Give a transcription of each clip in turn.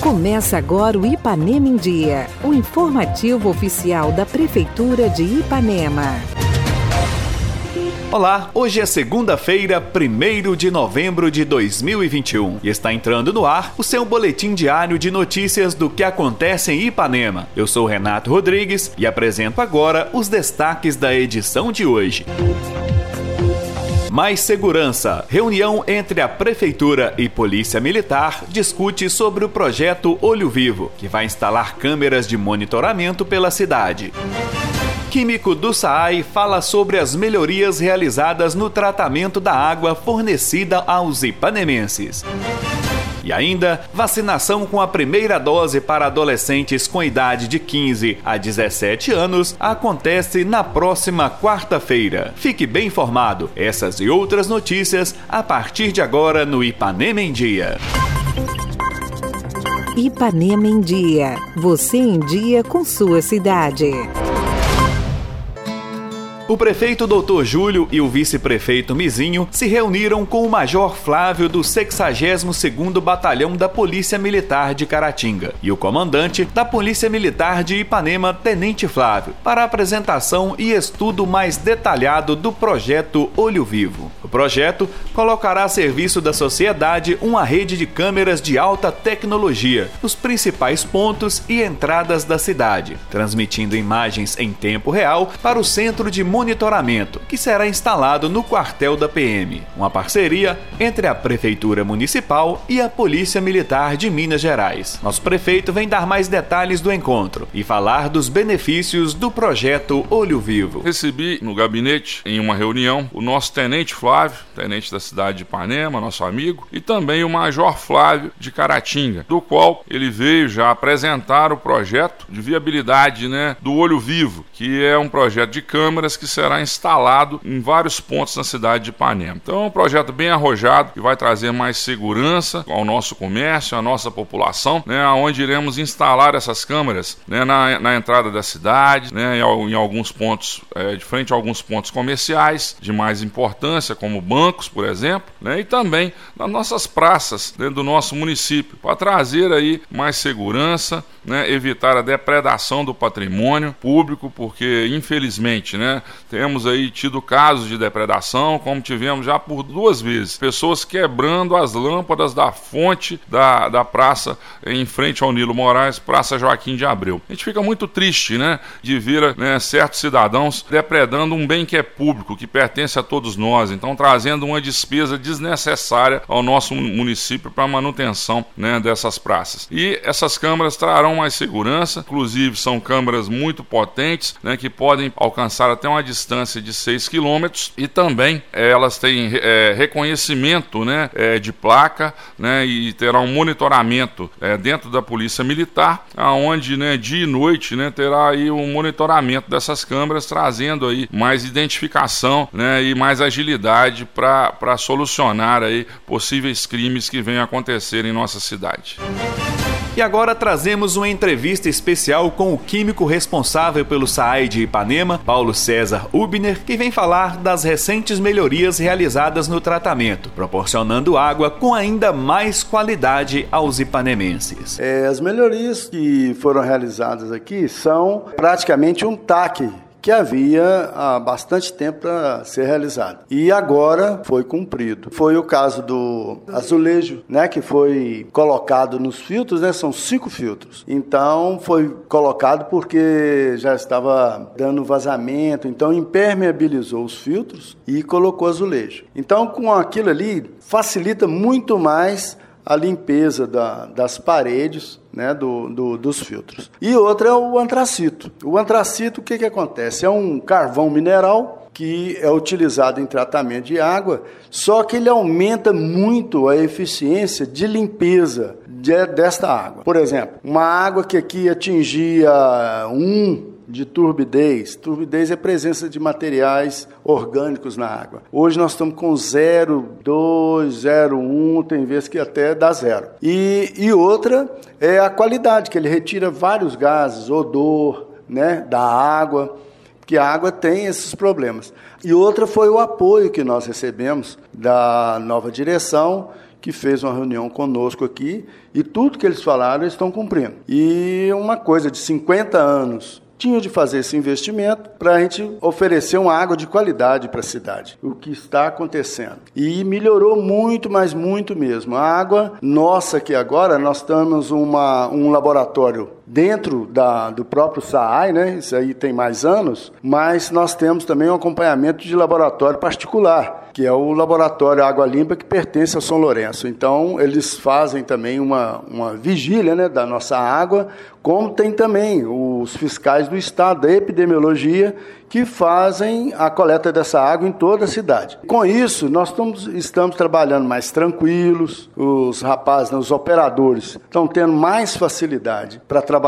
Começa agora o Ipanema em Dia, o informativo oficial da Prefeitura de Ipanema. Olá, hoje é segunda-feira, 1 de novembro de 2021 e está entrando no ar o seu boletim diário de notícias do que acontece em Ipanema. Eu sou Renato Rodrigues e apresento agora os destaques da edição de hoje. Mais segurança. Reunião entre a Prefeitura e Polícia Militar discute sobre o projeto Olho Vivo, que vai instalar câmeras de monitoramento pela cidade. Químico do SAAI fala sobre as melhorias realizadas no tratamento da água fornecida aos ipanemenses. E ainda, vacinação com a primeira dose para adolescentes com idade de 15 a 17 anos acontece na próxima quarta-feira. Fique bem informado. Essas e outras notícias a partir de agora no Ipanema em Dia. Ipanema em Dia. Você em dia com sua cidade. O prefeito Dr. Júlio e o vice-prefeito Mizinho se reuniram com o Major Flávio do 62º Batalhão da Polícia Militar de Caratinga e o comandante da Polícia Militar de Ipanema, Tenente Flávio, para apresentação e estudo mais detalhado do projeto Olho Vivo. O projeto colocará a serviço da sociedade uma rede de câmeras de alta tecnologia nos principais pontos e entradas da cidade, transmitindo imagens em tempo real para o centro de monitoramento, que será instalado no quartel da PM, uma parceria entre a Prefeitura Municipal e a Polícia Militar de Minas Gerais. Nosso prefeito vem dar mais detalhes do encontro e falar dos benefícios do projeto Olho Vivo. Recebi no gabinete, em uma reunião, o nosso tenente Flávio, tenente da cidade de Ipanema, nosso amigo, e também o Major Flávio de Caratinga, do qual ele veio já apresentar o projeto de viabilidade né, do Olho Vivo, que é um projeto de câmeras que será instalado em vários pontos na cidade de Ipanema. Então é um projeto bem arrojado que vai trazer mais segurança ao nosso comércio, à nossa população, né, onde iremos instalar essas câmeras né, na, na entrada da cidade, né, em, em alguns pontos, é, de frente a alguns pontos comerciais de mais importância, como bancos, por exemplo, né, e também nas nossas praças dentro do nosso município, para trazer aí mais segurança, né, evitar a depredação do patrimônio público, porque infelizmente, né, temos aí tido casos de depredação, como tivemos já por duas vezes. Pessoas quebrando as lâmpadas da fonte da, da praça em frente ao Nilo Moraes, Praça Joaquim de Abreu. A gente fica muito triste, né, de ver né, certos cidadãos depredando um bem que é público, que pertence a todos nós. Então, trazendo uma despesa desnecessária ao nosso município para manutenção né, dessas praças. E essas câmeras trarão mais segurança, inclusive são câmeras muito potentes, né, que podem alcançar até uma distância de 6 quilômetros e também é, elas têm é, reconhecimento né, é, de placa né, e terá um monitoramento dentro da Polícia Militar, aonde né, dia e noite né, terá aí um monitoramento dessas câmeras, trazendo aí mais identificação né, e mais agilidade para solucionar aí possíveis crimes que venham a acontecer em nossa cidade. E agora trazemos uma entrevista especial com o químico responsável pelo SAAI de Ipanema, Paulo César Ubner, que vem falar das recentes melhorias realizadas no tratamento, proporcionando água com ainda mais qualidade aos ipanemenses. É, as melhorias que foram realizadas aqui são praticamente um taque que havia há bastante tempo para ser realizado. E agora foi cumprido. Foi o caso do azulejo, né, que foi colocado nos filtros, né, são cinco filtros. Então foi colocado porque já estava dando vazamento, então impermeabilizou os filtros e colocou azulejo. Então com aquilo ali facilita muito mais a limpeza da, das paredes né, do, do, dos filtros. E outra é o antracito. O antracito, o que, que acontece? É um carvão mineral que é utilizado em tratamento de água, só que ele aumenta muito a eficiência de limpeza de, desta água. Por exemplo, uma água que aqui atingia um de turbidez. Turbidez é presença de materiais orgânicos na água. Hoje nós estamos com 0,2, 0,1, tem vezes que até dá zero. E, e outra é a qualidade, que ele retira vários gases, odor né, da água. porque a água tem esses problemas. E outra foi o apoio que nós recebemos da nova direção, que fez uma reunião conosco aqui, e tudo que eles falaram eles estão cumprindo. E uma coisa de 50 anos tinha de fazer esse investimento para a gente oferecer uma água de qualidade para a cidade. O que está acontecendo. E melhorou muito, mas muito mesmo. A água nossa que agora nós temos uma, um laboratório dentro da, do próprio SAAI, né? Isso aí tem mais anos, mas nós temos também um acompanhamento de laboratório particular, que é o laboratório Água Limpa que pertence ao São Lourenço. Então, eles fazem também uma, uma vigília né, da nossa água, como tem também os fiscais do Estado, da epidemiologia, que fazem a coleta dessa água em toda a cidade. Com isso, nós estamos, estamos trabalhando mais tranquilos, os rapazes, né, os operadores, estão tendo mais facilidade para trabalhar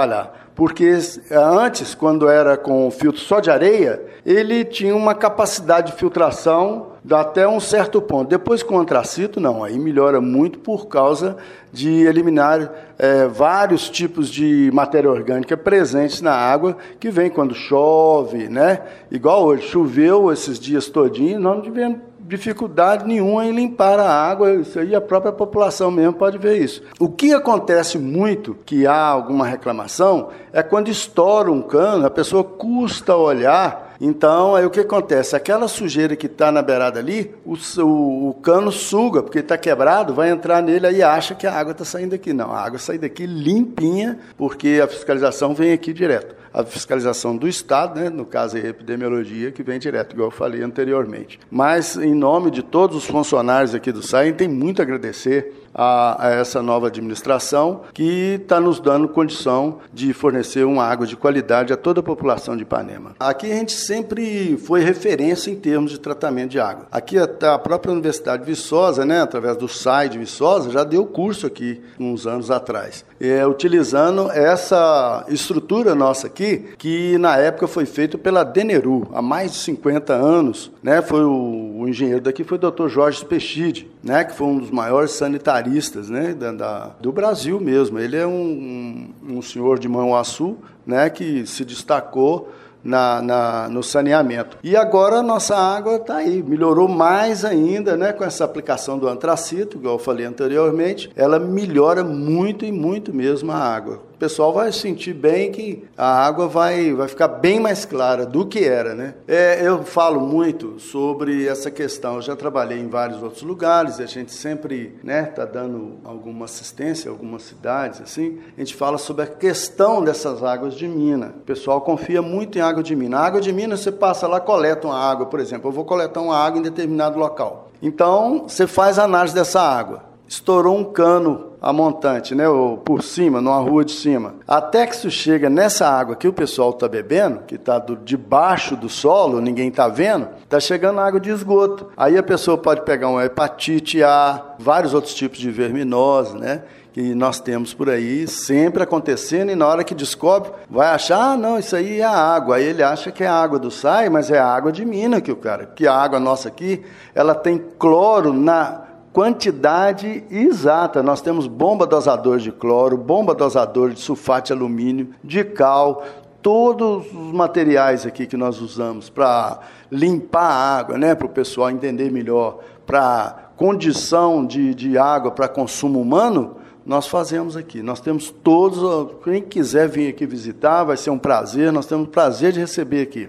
porque eh, antes, quando era com filtro só de areia, ele tinha uma capacidade de filtração até um certo ponto. Depois com antracito, não, aí melhora muito por causa de eliminar é, vários tipos de matéria orgânica presentes na água que vem quando chove, né? Igual hoje, choveu esses dias todinhos, não tivemos dificuldade nenhuma em limpar a água, isso aí a própria população mesmo pode ver isso. O que acontece muito, que há alguma reclamação, é quando estoura um cano, a pessoa custa olhar, então aí o que acontece? Aquela sujeira que está na beirada ali, o, o, o cano suga, porque está quebrado, vai entrar nele aí acha que a água está saindo daqui. Não, a água sai daqui limpinha, porque a fiscalização vem aqui direto a fiscalização do Estado, né, no caso a epidemiologia, que vem direto, igual eu falei anteriormente. Mas, em nome de todos os funcionários aqui do SAI, tem muito a agradecer a, a essa nova administração que está nos dando condição de fornecer uma água de qualidade a toda a população de Ipanema. Aqui a gente sempre foi referência em termos de tratamento de água. Aqui a, a própria Universidade de Viçosa, né, através do SAI de Viçosa, já deu curso aqui uns anos atrás, é, utilizando essa estrutura nossa aqui, que na época foi feita pela Deneru, há mais de 50 anos. Né, foi o, o engenheiro daqui foi o Dr. Jorge Pechide, né, que foi um dos maiores sanitaristas né, da, da do Brasil mesmo. Ele é um, um, um senhor de Manhuaçu né, que se destacou na, na, no saneamento. E agora a nossa água está aí, melhorou mais ainda né, com essa aplicação do antracito, igual eu falei anteriormente, ela melhora muito e muito mesmo a água pessoal vai sentir bem que a água vai, vai ficar bem mais clara do que era, né? É, eu falo muito sobre essa questão. Eu já trabalhei em vários outros lugares, a gente sempre né, tá dando alguma assistência, algumas cidades, assim. A gente fala sobre a questão dessas águas de mina. O pessoal confia muito em água de mina. A água de mina, você passa lá, coleta uma água, por exemplo. Eu vou coletar uma água em determinado local. Então, você faz a análise dessa água estourou um cano a montante, né, ou por cima, numa rua de cima. Até que isso chega nessa água que o pessoal está bebendo, que está debaixo do solo, ninguém está vendo, está chegando água de esgoto. Aí a pessoa pode pegar uma hepatite A, vários outros tipos de verminose, né? que nós temos por aí, sempre acontecendo, e na hora que descobre, vai achar, ah, não, isso aí é água. Aí ele acha que é água do SAI, mas é água de mina que o cara, que a água nossa aqui, ela tem cloro na quantidade exata. Nós temos bomba dosador de cloro, bomba dosador de sulfato de alumínio, de cal, todos os materiais aqui que nós usamos para limpar a água, né, para o pessoal entender melhor, para condição de, de água para consumo humano, nós fazemos aqui. Nós temos todos, quem quiser vir aqui visitar, vai ser um prazer, nós temos prazer de receber aqui.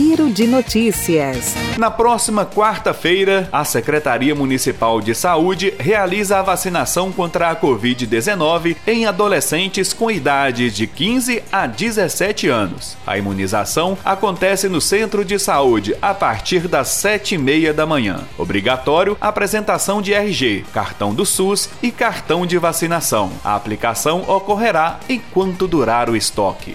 Giro de Notícias. Na próxima quarta-feira, a Secretaria Municipal de Saúde realiza a vacinação contra a Covid-19 em adolescentes com idade de 15 a 17 anos. A imunização acontece no Centro de Saúde a partir das 7 e meia da manhã. Obrigatório apresentação de RG, cartão do SUS e cartão de vacinação. A aplicação ocorrerá enquanto durar o estoque.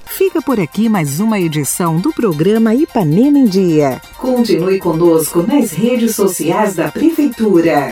Fica por aqui mais uma edição do programa Ipanema em Dia. Continue conosco nas redes sociais da Prefeitura.